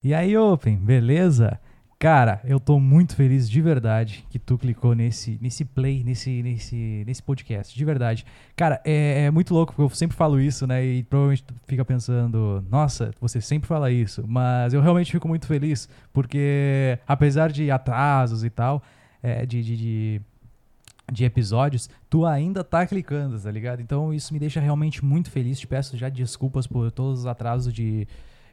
E aí, Open, beleza? Cara, eu tô muito feliz de verdade que tu clicou nesse, nesse play, nesse, nesse, nesse podcast, de verdade. Cara, é, é muito louco, porque eu sempre falo isso, né? E provavelmente tu fica pensando, nossa, você sempre fala isso. Mas eu realmente fico muito feliz, porque apesar de atrasos e tal, é, de, de, de de episódios, tu ainda tá clicando, tá ligado? Então isso me deixa realmente muito feliz. Te peço já desculpas por todos os atrasos de,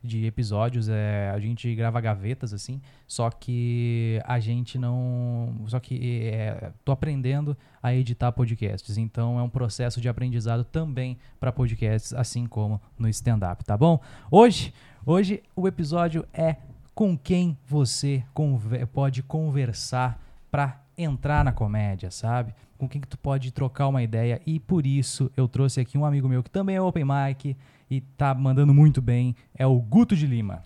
de episódios. É, a gente grava gavetas, assim, só que a gente não. Só que é, tô aprendendo a editar podcasts. Então é um processo de aprendizado também para podcasts, assim como no stand-up, tá bom? Hoje, hoje o episódio é com quem você conver pode conversar para entrar na comédia, sabe? Com quem que tu pode trocar uma ideia e por isso eu trouxe aqui um amigo meu que também é open mic e tá mandando muito bem, é o Guto de Lima.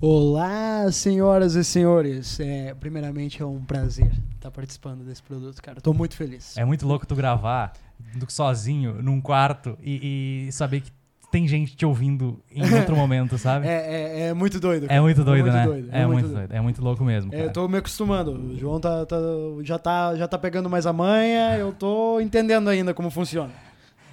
Olá, senhoras e senhores. É, primeiramente é um prazer estar participando desse produto, cara. Tô muito feliz. É muito louco tu gravar sozinho num quarto e, e saber que tem gente te ouvindo em outro momento, sabe? É, é, é muito doido. É muito doido, é muito né? Doido, é, é, muito, doido. doido. É muito louco mesmo. É, eu tô me acostumando. O João tá, tá, já, tá, já tá pegando mais a manha, eu tô entendendo ainda como funciona.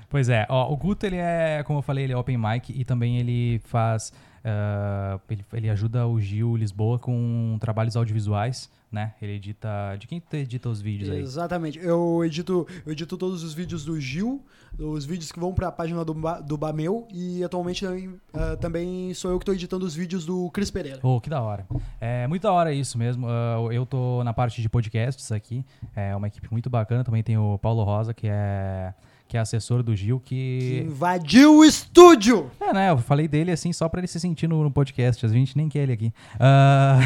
Pois é, ó, o Guto, ele é, como eu falei, ele é open mic e também ele faz. Uh, ele, ele ajuda o Gil Lisboa com trabalhos audiovisuais né? Ele edita. De quem tu edita os vídeos aí? Exatamente. Eu edito, eu edito todos os vídeos do Gil, os vídeos que vão para a página do, do Bameu e atualmente uh, também sou eu que estou editando os vídeos do Cris Pereira. Oh, que da hora. É muito da hora isso mesmo. Uh, eu tô na parte de podcasts aqui. É uma equipe muito bacana. Também tem o Paulo Rosa, que é que é assessor do Gil, que... que invadiu o estúdio! É, né? Eu falei dele assim só pra ele se sentir no, no podcast. A gente nem quer ele aqui. Uh...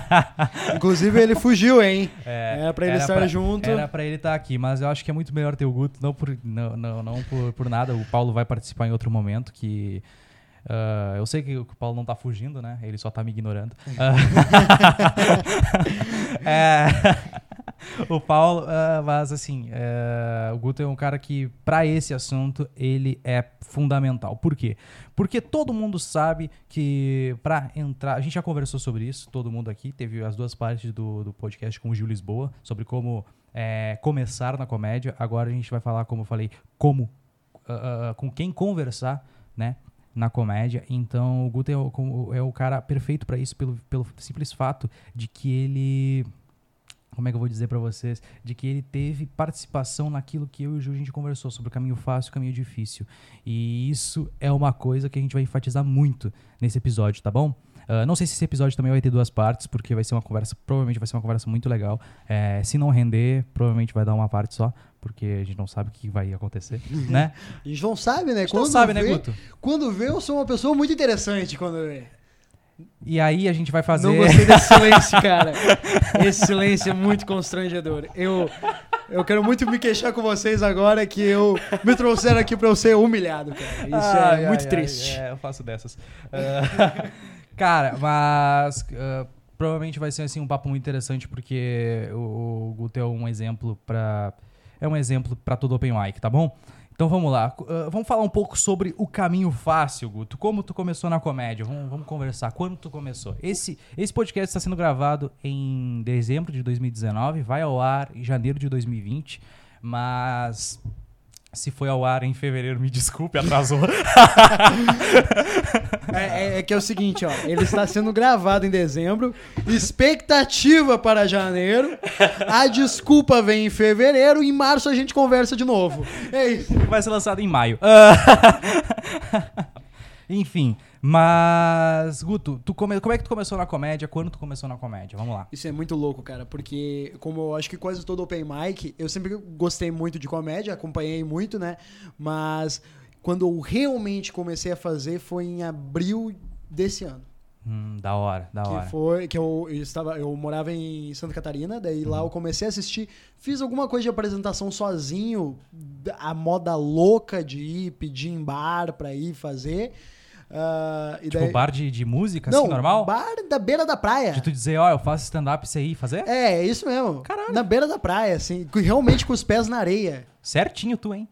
Inclusive, ele fugiu, hein? É, era pra ele era estar pra, junto. Era pra ele estar aqui, mas eu acho que é muito melhor ter o Guto, não por, não, não, não por, por nada. O Paulo vai participar em outro momento que. Uh, eu sei que o Paulo não tá fugindo, né? Ele só tá me ignorando. Uh, é, o Paulo, uh, mas assim, uh, o Guto é um cara que, para esse assunto, ele é fundamental. Por quê? Porque todo mundo sabe que para entrar. A gente já conversou sobre isso, todo mundo aqui. Teve as duas partes do, do podcast com o Gil Lisboa, sobre como é, começar na comédia. Agora a gente vai falar, como eu falei, como. Uh, com quem conversar, né? na comédia. Então o Guto é o, é o cara perfeito para isso pelo, pelo simples fato de que ele como é que eu vou dizer para vocês, de que ele teve participação naquilo que eu e o Ju a gente conversou sobre o caminho fácil e o caminho difícil. E isso é uma coisa que a gente vai enfatizar muito nesse episódio, tá bom? Uh, não sei se esse episódio também vai ter duas partes, porque vai ser uma conversa, provavelmente vai ser uma conversa muito legal. É, se não render, provavelmente vai dar uma parte só, porque a gente não sabe o que vai acontecer, né? a gente não sabe, né? A gente quando não sabe, né, vê, né, Guto? Quando vê, eu sou uma pessoa muito interessante quando vê. E aí a gente vai fazer. Não gostei desse silêncio, cara. Esse silêncio é muito constrangedor. Eu, eu quero muito me queixar com vocês agora que eu me trouxeram aqui pra eu ser humilhado, cara. Isso ai, é muito ai, triste. Ai, é, eu faço dessas. Uh, cara, mas. Uh, provavelmente vai ser assim um papo muito interessante porque o, o Guto é um exemplo para é um exemplo para todo open mic, tá bom? Então vamos lá. Uh, vamos falar um pouco sobre o caminho fácil, Guto. Como tu começou na comédia? Vamos, vamos conversar. Quando tu começou? Esse, esse podcast está sendo gravado em dezembro de 2019, vai ao ar em janeiro de 2020, mas se foi ao ar em fevereiro, me desculpe, atrasou. é, é, é, que é o seguinte, ó. Ele está sendo gravado em dezembro. Expectativa para janeiro. A desculpa vem em fevereiro. Em março a gente conversa de novo. É isso. Vai ser lançado em maio. Enfim, mas, Guto, tu come... como é que tu começou na comédia? Quando tu começou na comédia? Vamos lá. Isso é muito louco, cara, porque como eu acho que quase todo open mic, eu sempre gostei muito de comédia, acompanhei muito, né? Mas quando eu realmente comecei a fazer foi em abril desse ano. Hum, da hora, da que hora. Foi que eu, eu, estava, eu morava em Santa Catarina, daí lá eu comecei a assistir, fiz alguma coisa de apresentação sozinho, a moda louca de ir pedir em bar pra ir fazer. Uh, tipo, daí... bar de, de música, assim, Não, assim, normal? bar da beira da praia. De tu dizer, ó, oh, eu faço stand-up, você ir fazer? É, é isso mesmo. Caralho. Na beira da praia, assim, realmente com os pés na areia. Certinho tu, hein?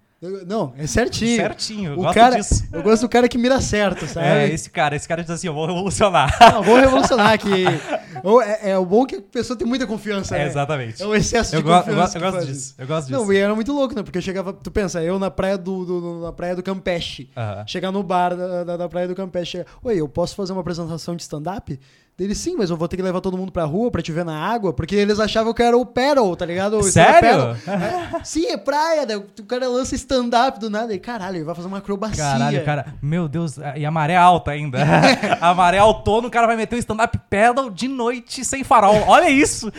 Não, é certinho. Certinho, eu O gosto cara, disso. eu gosto do cara que mira certo, sabe? É, esse cara, esse cara diz assim, eu vou revolucionar. Não, vou revolucionar aqui. Ou É, é o bom que a pessoa tem muita confiança, É, né? exatamente. É o excesso Eu, de go- eu confiança gosto, eu gosto disso. isso. Eu gosto disso. Não, e era muito louco, né? Porque eu chegava, tu pensa, eu na praia do, do- na praia do Campeche. Aham. Chegar no bar da, da, da praia do Campeche, chega, oi, eu posso fazer uma apresentação de stand-up? Dele, sim, mas eu vou ter que levar todo mundo pra rua pra te ver na água, porque eles achavam que eu era o Peril, tá ligado? O Sério? É, sim, é praia, né? o cara lança stand-up do nada, e caralho, ele vai fazer uma acrobacia. Caralho, cara, meu Deus, e a maré alta ainda. a maré altona, o cara vai meter um stand-up pedal de noite sem farol. Olha isso!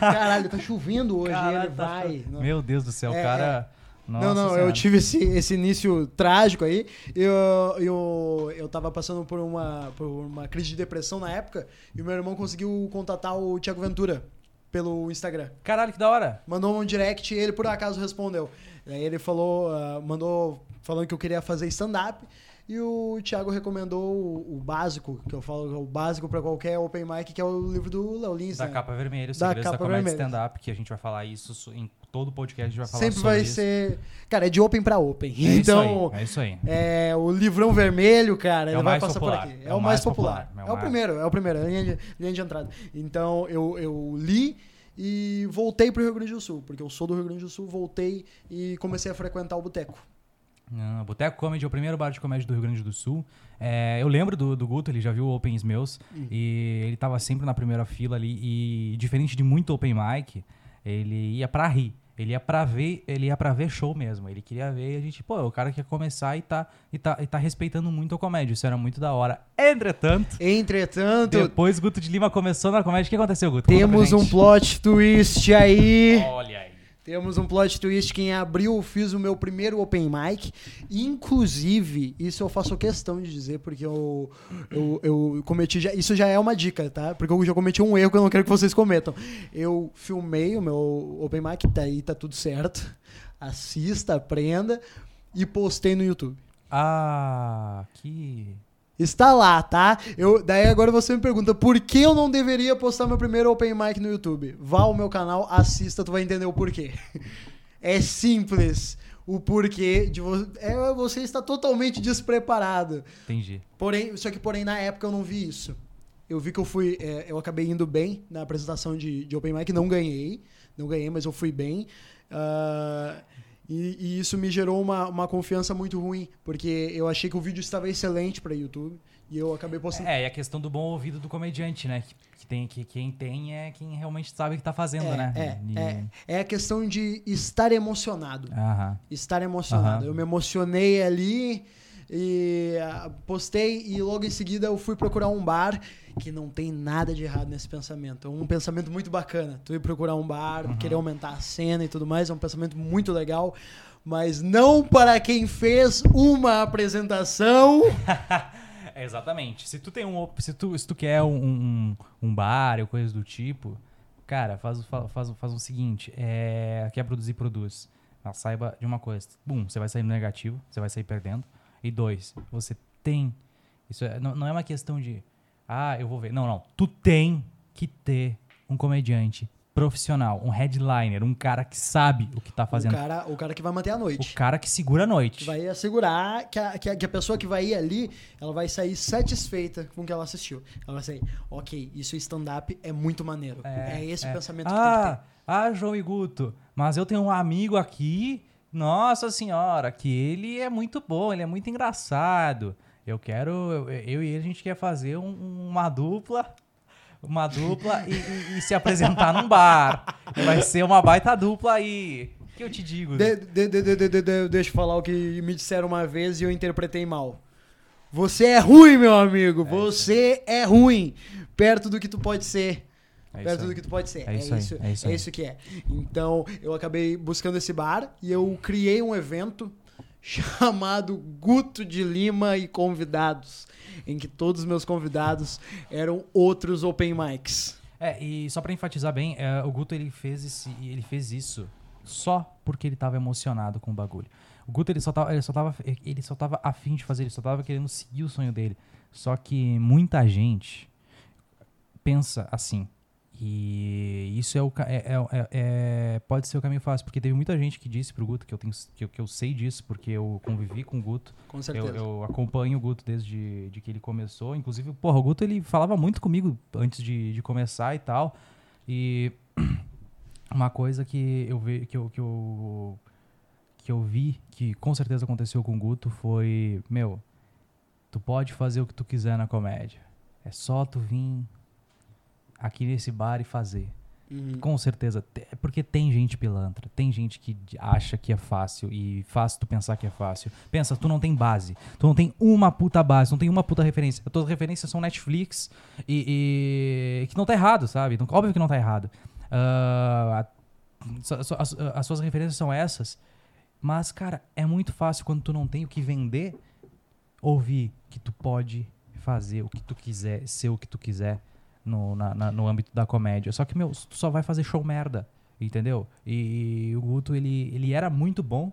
Caralho, tá chovendo hoje, Caralho, ele tá vai. cho- Meu Deus do céu, É, cara. Nossa não, não, eu tive esse, esse início trágico aí. Eu, eu, eu tava passando por uma, por uma crise de depressão na época e o meu irmão conseguiu contatar o Thiago Ventura pelo Instagram. Caralho, que da hora. Mandou um direct e ele por acaso respondeu. Aí ele falou, ah, mandou falando que eu queria fazer stand-up. E o Thiago recomendou o, o básico, que eu falo, o básico pra qualquer open mic, que é o livro do Léo Lins. Da né? capa vermelha, o Da segredo da, capa comédia vermelha. stand-up, que a gente vai falar isso em todo podcast, a gente vai falar Sempre vai isso. ser. Cara, é de open pra open. É então, aí, é isso aí. É, o livrão vermelho, cara, É ele o vai passar popular, por aqui. É, o mais popular. é o É o mais- primeiro, é o primeiro, é a linha de, linha de entrada. Então eu, eu li e voltei pro Rio Grande do Sul, porque eu sou do Rio Grande do Sul, voltei e comecei a frequentar o boteco. Ah, Boteco Comedy é o primeiro bar de comédia do Rio Grande do Sul. É, eu lembro do, do Guto, ele já viu opens meus e ele tava sempre na primeira fila ali e diferente de muito open mic, ele ia pra rir. Ele ia pra ver, ele ia pra ver show mesmo. Ele queria ver e a gente, pô, o cara quer começar e tá, e tá, e tá respeitando muito a comédia. Isso era muito da hora. Entretanto, Entretanto, depois Guto de Lima começou na comédia. O que aconteceu, Guto? Temos um plot twist aí. Olha aí. Temos um plot twist que em abril eu fiz o meu primeiro open mic. Inclusive, isso eu faço questão de dizer, porque eu, eu, eu cometi. Já, isso já é uma dica, tá? Porque eu já cometi um erro que eu não quero que vocês cometam. Eu filmei o meu open mic, tá aí, tá tudo certo. Assista, aprenda. E postei no YouTube. Ah, que. Está lá, tá? Eu, daí agora você me pergunta por que eu não deveria postar meu primeiro open mic no YouTube? Vá ao meu canal, assista, tu vai entender o porquê. É simples. O porquê de vo é, você está totalmente despreparado. Entendi. Porém, só que porém na época eu não vi isso. Eu vi que eu fui, é, eu acabei indo bem na apresentação de, de open mic, não ganhei, não ganhei, mas eu fui bem. Ah, e, e isso me gerou uma, uma confiança muito ruim, porque eu achei que o vídeo estava excelente para YouTube e eu acabei postando. É, e a questão do bom ouvido do comediante, né? Que, que tem, que quem tem é quem realmente sabe o que tá fazendo, É, né? é, E- é, é a questão de estar emocionado. Aham. Estar emocionado. Aham. Eu me emocionei ali e ah, postei e logo em seguida eu fui procurar um bar que não tem nada de errado nesse pensamento. É um pensamento muito bacana. Tu ir procurar um bar, Uhum. querer aumentar a cena e tudo mais, é um pensamento muito legal. Mas não para quem fez uma apresentação. Exatamente. Se tu tem um. Se tu, se tu quer um, um, um bar ou coisa do tipo, cara, faz, faz, o- faz o seguinte: é, quer produzir, produz. Mas saiba de uma coisa. Um, você vai sair no negativo, você vai sair perdendo. E dois, você tem. Isso é- não, não é uma questão de. Ah, eu vou ver. Não, não. Tu tem que ter um comediante profissional, um headliner, um cara que sabe o que tá O fazendo. cara, o cara que vai manter a O noite. cara que segura a noite. Que vai assegurar que a, que, a, que a pessoa que vai ir ali, ela vai sair satisfeita com o que ela assistiu. Ela vai sair, ok, isso stand-up é muito maneiro. É, esse o pensamento que tem que ah, ter. Ah, João e Guto, mas eu tenho um amigo aqui, nossa senhora, que ele é muito bom, ele é muito engraçado. Eu quero, eu, eu e ele, a gente quer fazer um- uma dupla, uma dupla e, e- e se apresentar num bar. Vai ser uma baita dupla aí. O que eu te digo? De- de- de- de- de- de- de- deixa eu falar o que me disseram uma vez e eu interpretei mal. Você é ruim, meu amigo. Você é ruim. Perto do que tu pode ser. É isso perto do que tu pode ser. É isso aí, é isso é isso que é. Então, eu acabei buscando esse bar e eu criei um evento chamado Guto de Lima e Convidados, em que todos os meus convidados eram outros open mics. É, e só pra enfatizar bem, é, o Guto ele fez, esse, ele fez isso só porque ele tava emocionado com o bagulho. O Guto ele só tava, ele só tava, ele só tava afim de fazer, ele só tava querendo seguir o sonho dele. Só que muita gente pensa assim, E isso é o é, é- é- é- pode ser o caminho fácil, porque teve muita gente que disse pro Guto que eu tenho que eu, que eu sei disso, porque eu convivi com o Guto. Com Eu, certeza. eu acompanho o Guto desde de que ele começou. Inclusive, porra, o Guto ele falava muito comigo antes de, de começar e tal. E uma coisa que eu, ve, que, eu, que, eu, que eu vi que com certeza aconteceu com o Guto foi: Meu, tu pode fazer o que tu quiser na comédia. É só tu vir aqui nesse bar e fazer. Uhum. Com certeza. Te- Porque tem gente pilantra. Tem gente que acha que é fácil e faz tu pensar que é fácil. Pensa, tu não tem base. Tu não tem uma puta base, não tem uma puta referência. As tuas referências são Netflix e. e- que não tá errado, sabe? Então, óbvio que não tá errado. Ah, a- so- so- as, as suas referências são essas. Mas, cara, é muito fácil quando tu não tem o que vender, ouvir que tu pode fazer o que tu quiser, ser o que tu quiser no, na- na- no âmbito da comédia. Só que, meu, tu só vai fazer show merda, entendeu? E, o Guto, ele, ele era muito bom,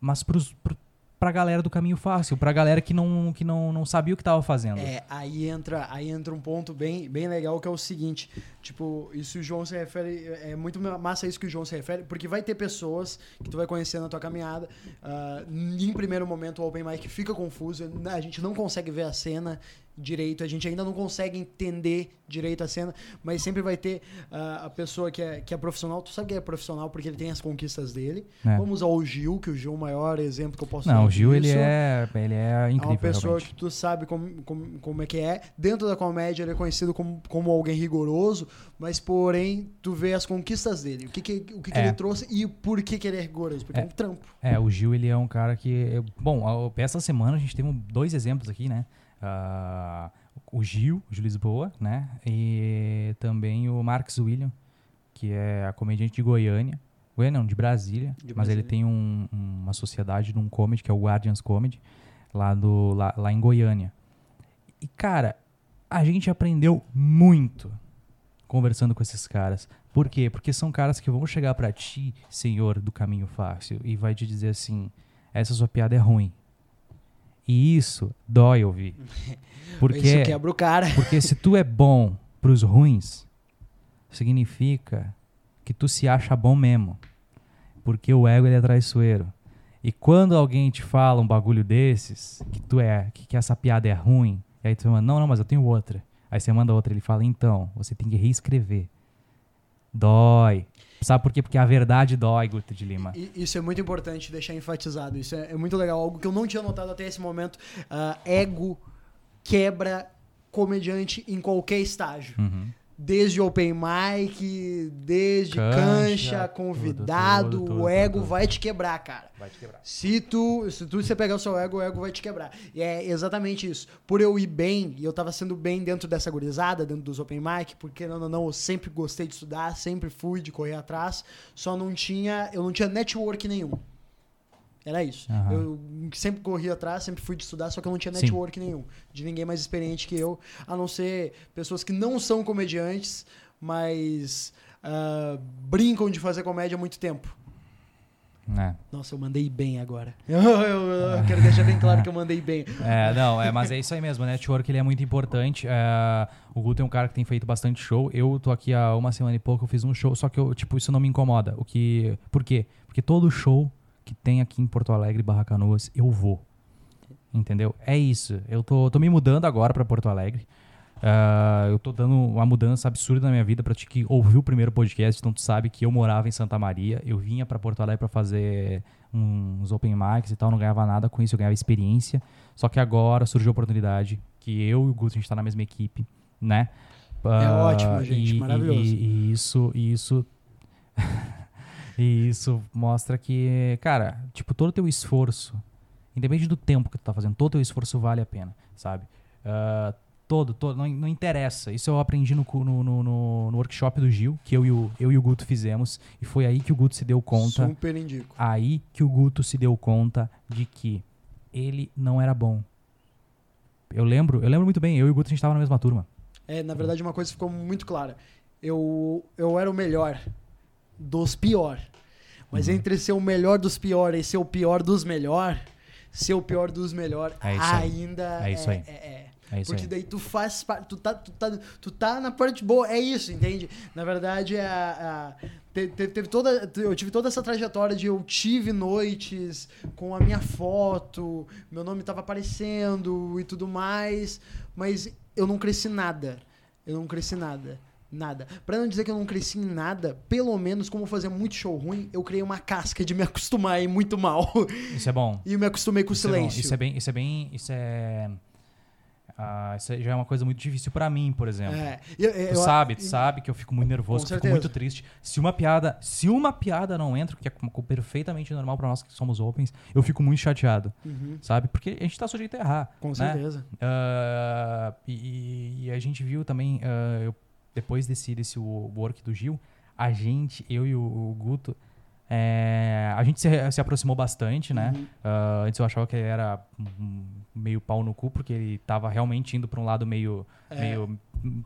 mas pros, pro, pra galera do caminho fácil, pra galera que não, que não, não sabia o que tava fazendo. É, aí entra, aí entra um ponto bem, bem legal que é o seguinte, tipo, isso o João se refere, é muito massa isso que o João se refere, porque vai ter pessoas que tu vai conhecer na tua caminhada, ah, em primeiro momento o Open Mic fica confuso, a gente não consegue ver a cena direito, a gente ainda não consegue entender direito a cena, mas sempre vai ter ah, a pessoa que é, que é profissional, tu sabe que é profissional porque ele tem as conquistas dele, É. vamos usar o Gil, que o Gil é o maior exemplo que eu posso Não, dar o Gil, ele é, ele é É incrível, uma pessoa realmente. que tu sabe como, como, como é que é. Dentro da comédia, ele é conhecido como, como alguém rigoroso, mas porém, tu vê as conquistas dele. O que, que, o que, que É. ele trouxe e por que, que ele é rigoroso. Porque é, É. um trampo. É, o Gil, ele é um cara que... Bom, essa semana a gente teve um- dois exemplos aqui, né? Ah, o Gil, o Gil Lisboa, né? E também o Marcos William, que é a comediante de Goiânia. Goiânia não, de Brasília. De mas ele Brasília. tem um- uma sociedade num comedy, que é o Guardians Comedy, lá, do, lá, lá em Goiânia. E, cara, a gente aprendeu muito conversando com esses caras. Por quê? Porque são caras que vão chegar pra ti, senhor do caminho fácil, e vai te dizer assim: essa sua piada é ruim. E isso dói ouvir. Porque, Isso quebra o cara. porque se tu é bom pros ruins, significa que tu se acha bom mesmo. Porque o ego ele é traiçoeiro. E quando alguém te fala um bagulho desses, que tu é, que, que essa piada é ruim, e aí tu manda, não, não, mas eu tenho outra. Aí você manda outra, ele fala, então, você tem que reescrever. Dói. Sabe por quê? Porque a verdade dói, Guto de Lima. Isso é muito importante deixar enfatizado. Isso é, é muito legal. Algo que eu não tinha notado até esse momento. Ah, ego quebra comediante em qualquer estágio. Uhum. Desde open mic, desde Cancha, cancha, convidado, tudo, tudo, o ego tudo. vai te quebrar, cara. Vai te quebrar. Se tu, se tu você pegar o seu ego, o ego vai te quebrar. E é exatamente isso. Por eu ir bem, e eu tava sendo bem dentro dessa gurizada, dentro dos open mic, porque não, não, não, eu sempre gostei de estudar, sempre fui de correr atrás, só não tinha, eu não tinha network nenhum. Era isso. Aham. Eu sempre corri atrás, sempre fui de estudar, só que eu não tinha Sim. network nenhum. De ninguém mais experiente que eu, a não ser pessoas que não são comediantes, mas ah, brincam de fazer comédia há muito tempo. É. Nossa, eu mandei bem agora. Eu, eu- eu quero deixar bem claro que eu mandei bem. É, não, é, mas é isso aí mesmo, né? Network ele é muito importante. É, o Guto é um cara que tem feito bastante show. Eu tô aqui há uma semana e pouco, eu fiz um show, só que eu, tipo, isso não me incomoda. O que. Por quê? Porque todo show que tem aqui em Porto Alegre, Barra Canoas, eu vou. Entendeu? É isso. Eu tô, tô me mudando agora pra Porto Alegre. Ah, eu tô dando uma mudança absurda na minha vida pra ti que ouviu o primeiro podcast, então tu sabe que eu morava em Santa Maria, eu vinha pra Porto Alegre pra fazer uns open mics e tal, não ganhava nada com isso, eu ganhava experiência. Só que agora surgiu a oportunidade que eu e o Guto a gente tá na mesma equipe, né? É Ah, ótimo, gente, e- maravilhoso. E, e isso, e isso e isso mostra que, cara, tipo, todo o teu esforço, independente do tempo que tu tá fazendo, todo o teu esforço vale a pena, sabe? Ah, todo, todo, não, não interessa. Isso eu aprendi no, no, no- no workshop do Gil, que eu e, o, eu e o Guto fizemos, e foi aí que o Guto se deu conta Super indico. aí que o Guto se deu conta de que ele não era bom. Eu lembro, eu lembro muito bem, eu e o Guto a gente tava na mesma turma. É, na verdade, uma coisa ficou muito clara. Eu, eu era o melhor dos pior. Mas Uhum. entre ser o melhor dos pior e ser o pior dos melhor, ser o pior dos melhor É isso aí. ainda É isso aí. é- é- É Porque aí. daí tu faz parte, tu tá, tu, tá, tu tá na parte boa, é isso, entende? Na verdade, é a, a- te- te- teve toda, eu tive toda essa trajetória de eu tive noites com a minha foto, meu nome tava aparecendo e tudo mais, mas eu não cresci nada. Eu não cresci nada. Nada. Pra não dizer que eu não cresci em nada, pelo menos como eu fazia muito show ruim, eu criei uma casca de me acostumar a ir muito mal. Isso é bom. e me acostumei com o Isso é bom. silêncio. Isso é bem. Isso é bem. Isso é. ah, isso já é uma coisa muito difícil pra mim, por exemplo. É, eu- eu- Tu sabe, tu sabe que eu fico muito nervoso, que eu fico muito triste. Se uma piada, se uma piada não entra, que é perfeitamente normal pra nós que somos opens, eu fico muito chateado, Uhum, sabe? Porque a gente tá sujeito a errar. com né? certeza. Ah, e, e a gente viu também, ah, eu- depois desse, desse wo- work do Gil, a gente, eu e o, o Guto, é, a gente se, se aproximou bastante, né? Uhum. Ah, antes eu achava que ele era meio pau no cu, porque ele tava realmente indo pra um lado meio, É. meio,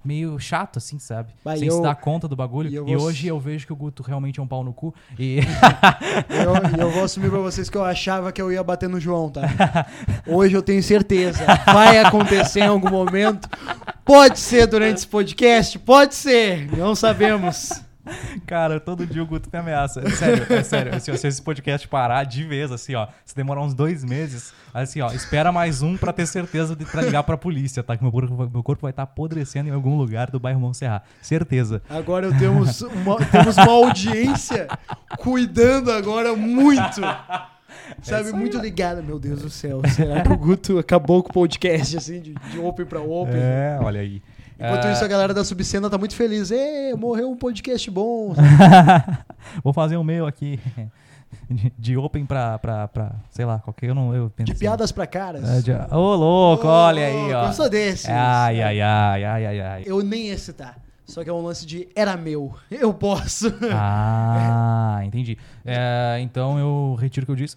meio chato, assim, sabe? Bah, Sem e se eu- dar conta do bagulho. e E, eu hoje eu vejo que o Guto realmente é um pau no cu. E Eu, eu vou assumir pra vocês que eu achava que eu ia bater no João, tá? Hoje eu tenho certeza. Vai acontecer em algum momento. Pode ser durante esse podcast, pode ser. Não sabemos. Cara, todo dia o Guto me ameaça. É sério, é sério. Assim, ó, se esse podcast parar de vez, assim, ó, se demorar uns dois meses, assim, ó, espera mais um pra ter certeza de pra ligar pra polícia, tá? Que meu corpo, vai- meu corpo vai estar apodrecendo em algum lugar do bairro Montserrat. Certeza. Agora eu temos uma, temos uma audiência cuidando agora muito. Sabe, muito ligada. Meu Deus do céu. Será que o Guto acabou com o podcast, assim, de, de open pra open? É, olha aí. Enquanto É, isso, a galera da Subcena tá muito feliz. Ê, morreu um podcast bom. Vou fazer o meu aqui. De, de open pra, pra, pra, sei lá, qualquer. Eu não. Eu De pensei. piadas pra caras. É, de- Ô, louco, olha aí, ó. Eu sou desses. Ai, ai, ai, ai, ai, ai. Eu nem ia citar. Só que é um lance de era meu. Eu posso. Ah, entendi. É, então eu retiro o que eu disse.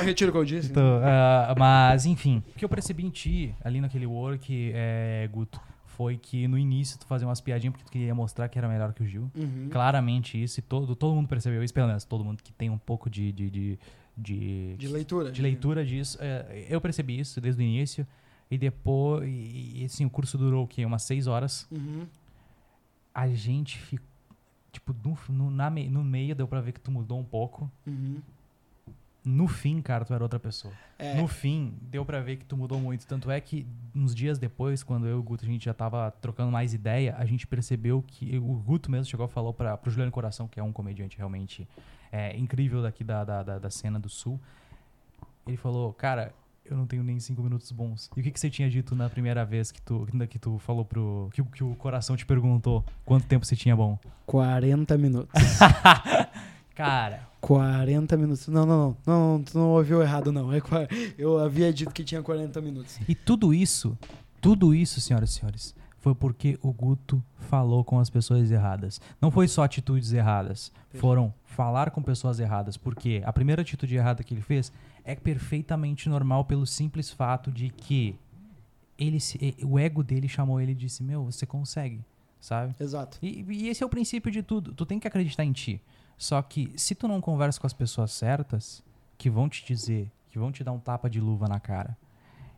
Eu retiro o que eu disse. Então, ah, mas, enfim, o que eu percebi em ti, ali naquele work, é, Guto, foi que no início tu fazia umas piadinhas porque tu queria mostrar que era melhor que o Gil. Uhum. Claramente isso, e todo, todo mundo percebeu isso, pelo menos todo mundo que tem um pouco de, de, de, de, De leitura. de leitura disso. É, eu percebi isso desde o início. E depois, e, assim, o curso durou o quê? Umas seis horas. Uhum. A gente ficou, tipo, no, no, na no meio deu pra ver que tu mudou um pouco. Uhum. No fim, cara, tu era outra pessoa. É. No fim, deu pra ver que tu mudou muito. Tanto é que, uns dias depois, quando eu e o Guto, a gente já tava trocando mais ideia, a gente percebeu que o Guto mesmo chegou e falou pra, pro Juliano Coração, que é um comediante realmente é, incrível daqui da, da, da, da cena do Sul. Ele falou, cara, eu não tenho nem cinco minutos bons. E o que, que você tinha dito na primeira vez que tu, que tu falou pro... Que, o- que o Coração te perguntou quanto tempo você tinha bom? 40 minutos. Cara, 40 minutos. Não, não, não. Não, tu não ouviu errado, não. É Eu havia dito que tinha 40 minutos. E tudo isso, tudo isso, senhoras e senhores, foi porque o Guto falou com as pessoas erradas. Não foi só atitudes erradas, foram falar com pessoas erradas, porque a primeira atitude errada que ele fez é perfeitamente normal pelo simples fato de que ele se- o ego dele chamou ele e disse: "Meu, você consegue", sabe? Exato. E, e esse é o princípio de tudo. Tu tem que acreditar em ti. Só que se tu não conversa com as pessoas certas, que vão te dizer, que vão te dar um tapa de luva na cara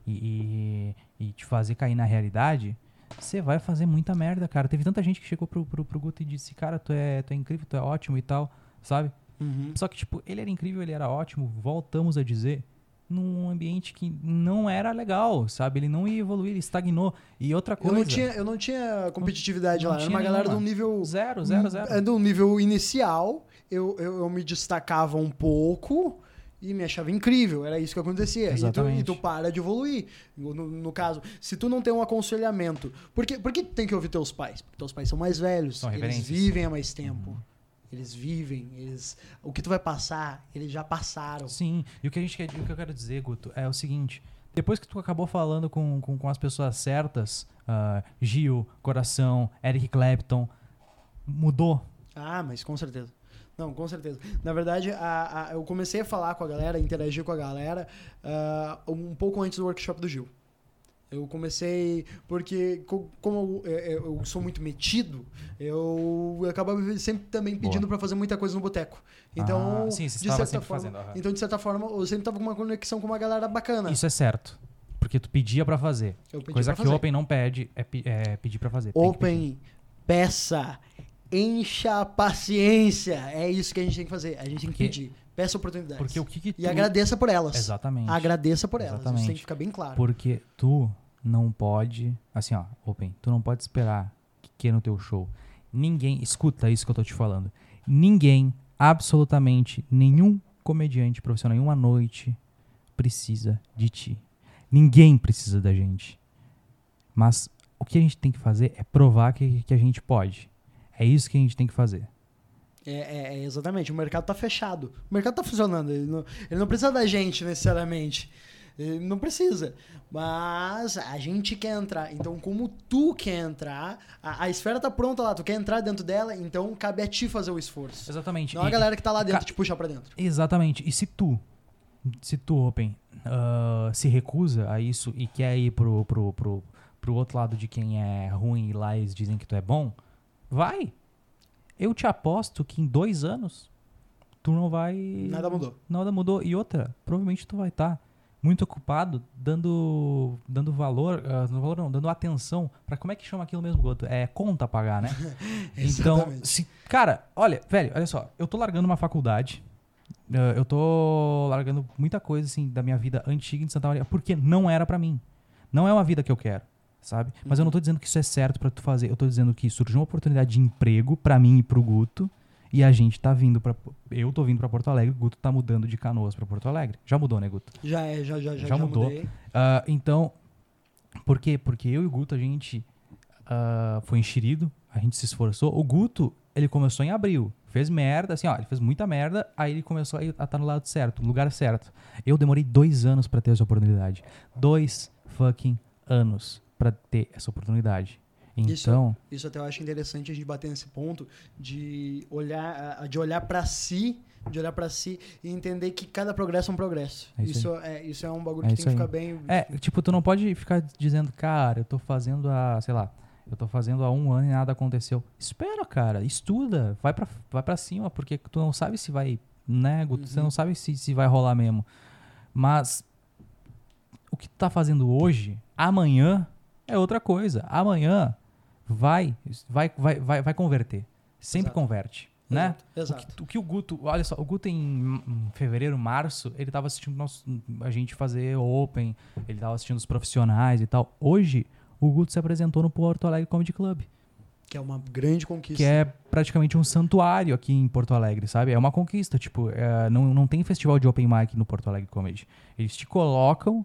e, e, e te fazer cair na realidade, você vai fazer muita merda, cara. Teve tanta gente que chegou pro, pro, pro Guto e disse, cara, tu é, tu é incrível, tu é ótimo e tal, sabe? Uhum. Só que, tipo, ele era incrível, ele era ótimo, voltamos a dizer, num ambiente que não era legal, sabe? Ele não ia evoluir, ele estagnou. E outra Eu coisa... não, tinha, eu não tinha competitividade não lá. Era tinha uma galera de um nível. Zero, zero, zero. É de um nível inicial. Eu, eu, eu me destacava um pouco e me achava incrível. Era isso que acontecia. E tu, e tu para de evoluir. No, no caso, se tu não tem um aconselhamento. Por que, por que tu tem que ouvir teus pais? Porque teus pais são mais velhos. São eles vivem há mais tempo. Eles vivem, eles. O que tu vai passar, eles já passaram. Sim, e o que, a gente quer, o que eu quero dizer, Guto, é o seguinte: depois que tu acabou falando com, com, com as pessoas certas, ah, Gil, Coração, Eric Clapton, mudou. Ah, mas com certeza. Não, com certeza. Na verdade, a- a- eu comecei a falar com a galera, interagir com a galera ah, um pouco antes do workshop do Gil. Eu comecei porque, co- como eu, eu- eu sou muito metido, eu acabava sempre também pedindo pra fazer muita coisa no boteco. Então, Ah, sim, de certa forma, fazendo, aham. então de certa forma, eu sempre tava com uma conexão com uma galera bacana. Isso é certo. Porque tu pedia pra fazer. Coisa que o fazer. Open não pede é, é pedir pra fazer. Open, peça, encha a paciência. É isso que a gente tem que fazer. A gente tem que pedir. Peça oportunidades. Porque o que, que E tu... agradeça por elas. Exatamente. Agradeça por elas. Isso Exatamente. tem que ficar bem claro. Porque tu não pode. Assim, ó, Open, tu não pode esperar que queira no teu show. Ninguém. Escuta isso que eu tô te falando. Ninguém, absolutamente nenhum comediante profissional em uma noite precisa de ti. Ninguém precisa da gente. Mas o que a gente tem que fazer é provar que, que a gente pode. É isso que a gente tem que fazer. É, é- é exatamente. O mercado tá fechado. O mercado tá funcionando. Ele não, ele não precisa da gente necessariamente. Ele não precisa. Mas a gente quer entrar. Então, como tu quer entrar, a, a esfera tá pronta lá. Tu quer entrar dentro dela, então cabe a ti fazer o esforço. Exatamente. Não a E- galera que tá lá dentro te puxar pra dentro. Exatamente. E se tu, se tu, Open, ah, se recusa a isso e quer ir pro, pro, pro, pro outro lado de quem é ruim e lá eles dizem que tu é bom, vai. Eu te aposto que em dois anos tu não vai. Nada mudou. Nada mudou. E outra, provavelmente tu vai estar muito ocupado dando dando valor, ah, não valor não, dando atenção pra como é que chama aquilo mesmo, Goto? É conta a pagar, né? Então, se, cara, olha, velho, olha só, eu tô largando uma faculdade, eh, eu tô largando muita coisa, assim, da minha vida antiga em Santa Maria, porque não era pra mim. Não é uma vida que eu quero, sabe? Mas eu não tô dizendo que isso é certo pra tu fazer, eu tô dizendo que surgiu uma oportunidade de emprego pra mim e pro Guto, e a gente tá vindo pra. Eu tô vindo pra Porto Alegre, o Guto tá mudando de canoas pra Porto Alegre. Já mudou, né, Guto? Já é, já, já, já, Já mudou. Ah, então, por quê? Porque eu e o Guto, a gente ah, foi enxerido, a gente se esforçou. O Guto, ele começou em abril, fez merda, assim, ó, ele fez muita merda, aí ele começou a estar no lado certo, no lugar certo. Eu demorei dois anos pra ter essa oportunidade. Dois fucking anos pra ter essa oportunidade. Isso- Então, Isso até eu acho interessante a gente bater nesse ponto de olhar, de olhar para si, de olhar para si e entender que cada progresso é um progresso. É isso isso, é, isso é um bagulho É que isso tem que aí. ficar bem. É, tipo, tu não pode ficar dizendo, cara, eu tô fazendo a, sei lá, eu tô fazendo há um ano e nada aconteceu. Espera, cara, estuda, vai pra, vai pra cima, porque tu não sabe se vai, né, Uhum. não sabe se, se vai rolar mesmo. Mas o que tu tá fazendo hoje, amanhã é outra coisa. Amanhã vai, vai, vai, vai, vai converter. Sempre Exato. converte, né? Exato. O que, o que o Guto, olha só, o Guto em, fevereiro, março, ele tava assistindo nosso, a gente fazer Open, ele tava assistindo os profissionais e tal. Hoje, o Guto se apresentou no Porto Alegre Comedy Club, Que é uma grande conquista. que é praticamente um santuário aqui em Porto Alegre, sabe? É uma conquista, tipo, é, não, não tem festival de Open Mic no Porto Alegre Comedy. Eles te colocam,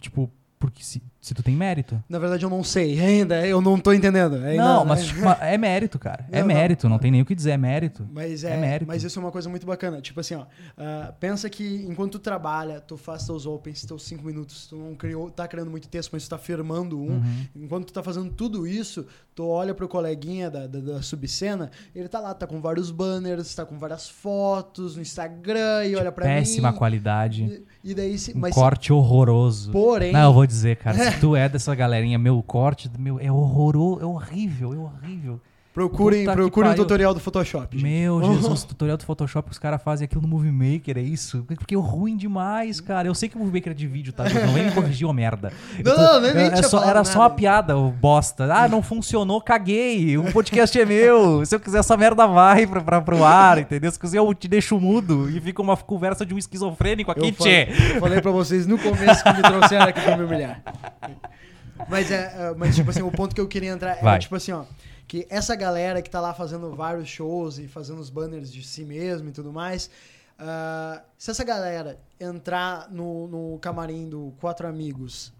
tipo, porque se, se tu tem mérito. Na verdade, eu não sei ainda, eu não tô entendendo. Ainda, não, mas né? tipo, é mérito, cara. É Não, não. mérito, não tem nem o que dizer, é mérito. Mas É é, mérito. mas isso é uma coisa muito bacana. Tipo assim, ó, ah, pensa que enquanto tu trabalha, tu faz teus opens, teus cinco minutos, tu não criou, tá criando muito texto, mas tu tá firmando um. Uhum. Enquanto tu tá fazendo tudo isso, tu olha pro coleguinha da, da, da subcena, ele tá lá, tá com vários banners, tá com várias fotos no Instagram e olha pra Péssima mim. qualidade. E, e daí se, Um corte horroroso. porém, Não, eu vou dizer, cara, tu é dessa galerinha, meu corte, meu, é horroroso, é horrível, é horrível. Procurem, Puta procurem o tutorial do Photoshop. gente. Meu Jesus, tutorial do Photoshop que os caras fazem aquilo no Movie Maker, é isso? Porque é ruim demais, cara. Eu sei que o Movie Maker é de vídeo, tá? Não vem me corrigir, ô merda. Não, tô- não, nem- nem é só- Era só nada. uma piada, ô bosta. Ah, não funcionou, caguei. O podcast é meu. Se eu quiser, essa merda vai pra, pra, pro ar, entendeu? Se quiser, eu te deixo mudo e fica uma conversa de um esquizofrênico aqui, Eu tchê. falei, eu falei pra vocês no começo que me trouxeram aqui pra me humilhar. Mas, é, é, mas tipo assim, o ponto que eu queria entrar Vai. era, tipo assim, ó. Que essa galera que tá lá fazendo vários shows e fazendo os banners de si mesmo e tudo mais. ah, se essa galera entrar no, no camarim do Quatro Amigos,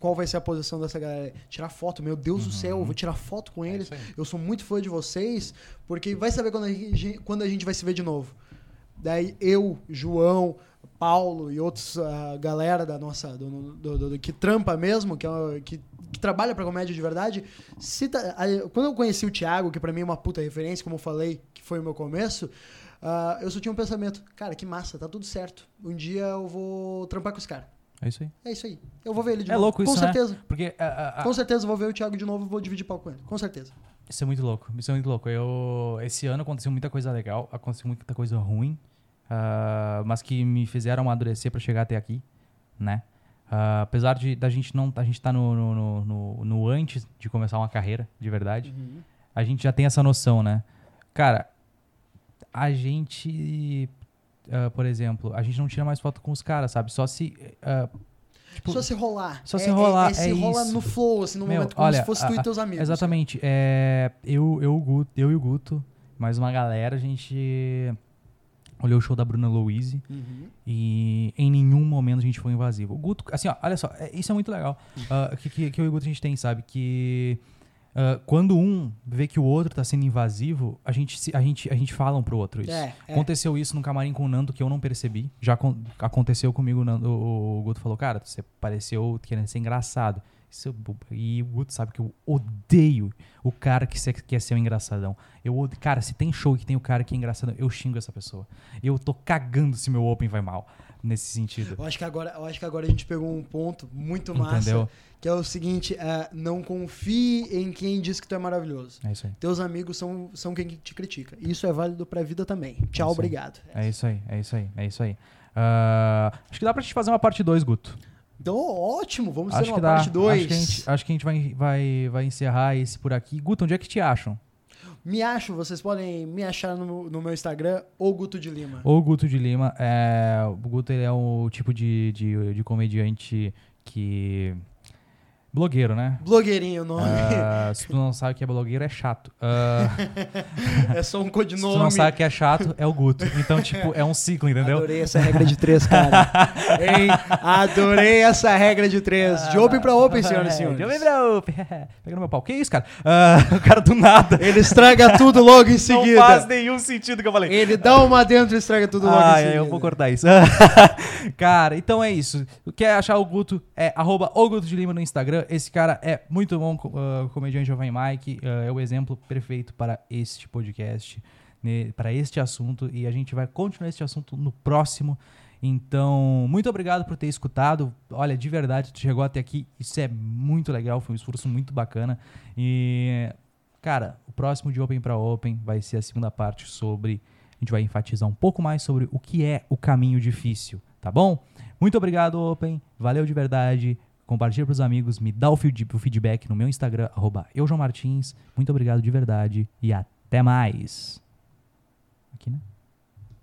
qual vai ser a posição dessa galera? Tirar foto, meu Deus do céu, eu vou tirar foto com eles. Uhum. É isso aí. eu sou muito fã de vocês, porque vai saber quando a gente, quando a gente vai se ver de novo. Daí eu, João, Paulo e outros ah, galera da nossa do, do- do- do- que trampa mesmo, que, é que, que trabalha pra comédia de verdade. aí, quando eu conheci o Thiago, que pra mim é uma puta referência, como eu falei, que foi o meu começo, ah, eu só tinha um pensamento, cara, que massa, tá tudo certo. Um dia eu vou trampar com os caras. É isso aí. É isso aí. Eu vou ver ele de É novo. louco isso, Com né? certeza. Porque a- a- Com certeza eu vou ver o Thiago de novo e vou dividir palco com ele. Com certeza. Isso é muito louco. Isso é muito louco. Eu, esse ano aconteceu muita coisa legal, aconteceu muita coisa ruim, ah, mas que me fizeram amadurecer pra chegar até aqui, né? Ah, apesar de da gente não. A gente tá no, no, no- no- antes de começar uma carreira, de verdade. Uhum. A gente já tem essa noção, né? Cara, a gente. ah, por exemplo, a gente não tira mais foto com os caras, sabe? Só se. ah, tipo, Só se rolar. Só É- se é- rolar, É, se é rola isso. no flow, assim, no Meu, momento, como olha, se fosse tu a- e teus amigos. Exatamente. É, eu, eu, Guto, eu e o Guto, mais uma galera, a gente olhou o show da Bruna Louise Uhum. e em nenhum momento a gente foi invasivo. O Guto, assim, ó, olha só, é- isso é muito legal. Ah, que, que, que eu e o Guto a gente tem, sabe? Que ah, quando um vê que o outro tá sendo invasivo, a gente, se- a gente, a gente fala um pro outro isso. É, é. Aconteceu isso no camarim com o Nando que eu não percebi. Já acon- aconteceu comigo, o, Nando, o, o Guto falou, cara, você pareceu querendo ser engraçado. Isso eu- e o Guto sabe que eu odeio o cara que se- quer ser um engraçadão. Eu ode- Cara, se tem show que tem o cara que é engraçadão, eu xingo essa pessoa. Eu tô cagando se meu Open vai mal, nesse sentido. Eu acho, que agora, eu acho que agora a gente pegou um ponto muito massa, Entendeu? que é o seguinte, é, não confie em quem diz que tu é maravilhoso. É isso aí. Teus amigos são, são quem te critica. Isso é válido pra vida também. Tchau, isso aí. obrigado. É isso aí, é isso aí, é isso aí. Ah, acho que dá pra gente fazer uma parte 2, Guto. Então, ótimo, vamos Acho ter uma parte 2. Acho que a gente, acho que a gente vai, vai, vai encerrar esse por aqui. Guto, onde é que te acham? Me acho, vocês podem me achar no, no meu Instagram, ou Guto de Lima. O Guto de Lima, é, o Guto ele é o tipo de, de, de comediante que... Blogueiro, né? Blogueirinho o nome. Ah, se tu não sabe que é blogueiro, é chato. Ah, é só um se codinome. tu não sabe que é chato, é o Guto. Então, tipo, é um ciclo, entendeu? Adorei essa regra de três, cara. hein? Adorei essa regra de três. De open pra open, senhoras e senhores. De open pra open. Pega no meu pau. Que isso, cara? Ah, o cara do nada. Ele estraga tudo logo em seguida. Não faz nenhum sentido que eu falei. Ele dá uma dentro e estraga tudo logo Ah, em seguida. eu vou cortar isso. cara, então é isso. Quer achar o Guto? É arroba o Guto de Lima no Instagram. Esse cara é muito bom, ah, comediante jovem Mike. ah, é o exemplo perfeito para este podcast, né, para este assunto. E a gente vai continuar este assunto no próximo. Então, muito obrigado por ter escutado. Olha, de verdade, tu chegou até aqui. Isso é muito legal, foi um esforço muito bacana. E, cara, o próximo de Open para Open vai ser a segunda parte sobre. A gente vai enfatizar um pouco mais sobre o que é o caminho difícil, tá bom? Muito obrigado, Open. Valeu de verdade. Compartilha pros amigos, me dá o feed- o feedback no meu Instagram, arroba. Muito obrigado de verdade e até mais. Aqui, né?